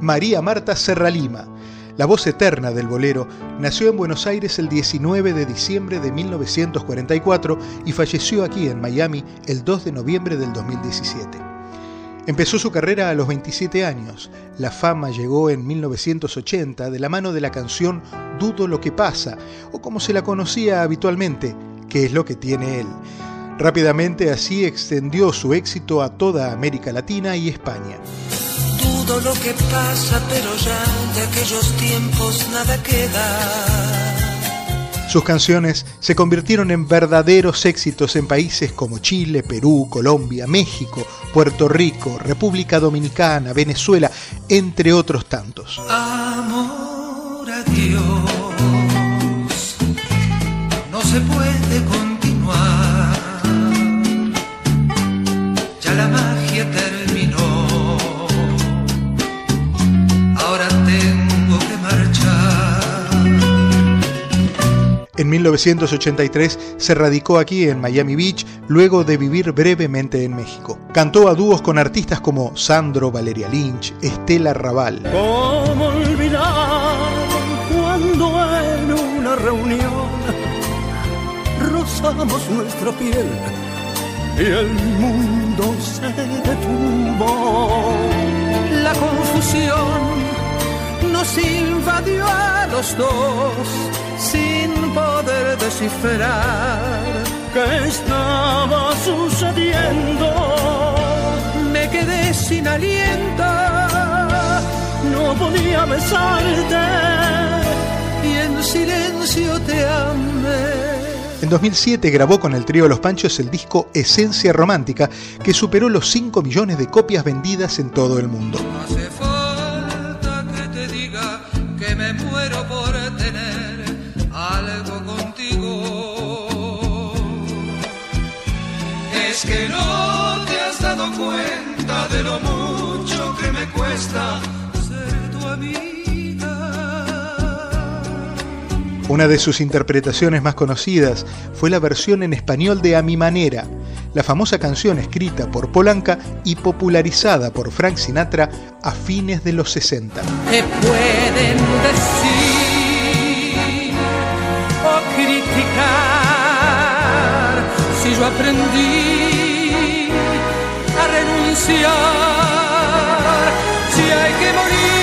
María Marta Serralima. La voz eterna del bolero nació en Buenos Aires el 19 de diciembre de 1944 y falleció aquí en Miami el 2 de noviembre del 2017. Empezó su carrera a los 27 años. La fama llegó en 1980 de la mano de la canción Dudo lo que pasa, o como se la conocía habitualmente, que es lo que tiene él. Rápidamente así extendió su éxito a toda América Latina y España lo que pasa, pero ya de aquellos tiempos nada queda. Sus canciones se convirtieron en verdaderos éxitos en países como Chile, Perú, Colombia, México, Puerto Rico, República Dominicana, Venezuela, entre otros tantos. Amor a Dios, no se puede continuar. Ya la magia termina En 1983 se radicó aquí en Miami Beach luego de vivir brevemente en México. Cantó a dúos con artistas como Sandro, Valeria Lynch, Estela Raval. ¿Cómo olvidar cuando en una reunión rozamos nuestra piel y el mundo se detuvo? La confusión nos invadió a los dos sin poder descifrar qué estaba sucediendo. Me quedé sin aliento, no podía besarte y en silencio te amé. En 2007 grabó con el trío Los Panchos el disco Esencia Romántica, que superó los 5 millones de copias vendidas en todo el mundo. Que no te has dado cuenta de lo mucho que me cuesta ser tu amiga. Una de sus interpretaciones más conocidas fue la versión en español de A mi manera, la famosa canción escrita por Polanca y popularizada por Frank Sinatra a fines de los 60. ¿Qué pueden decir o criticar si yo aprendí si hay que morir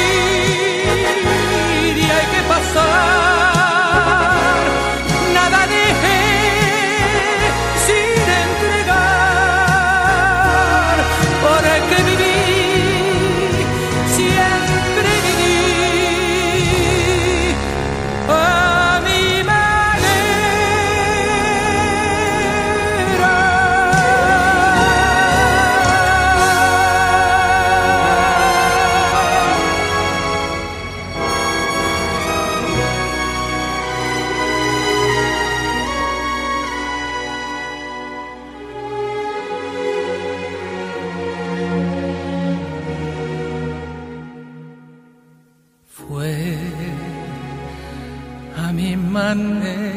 manera.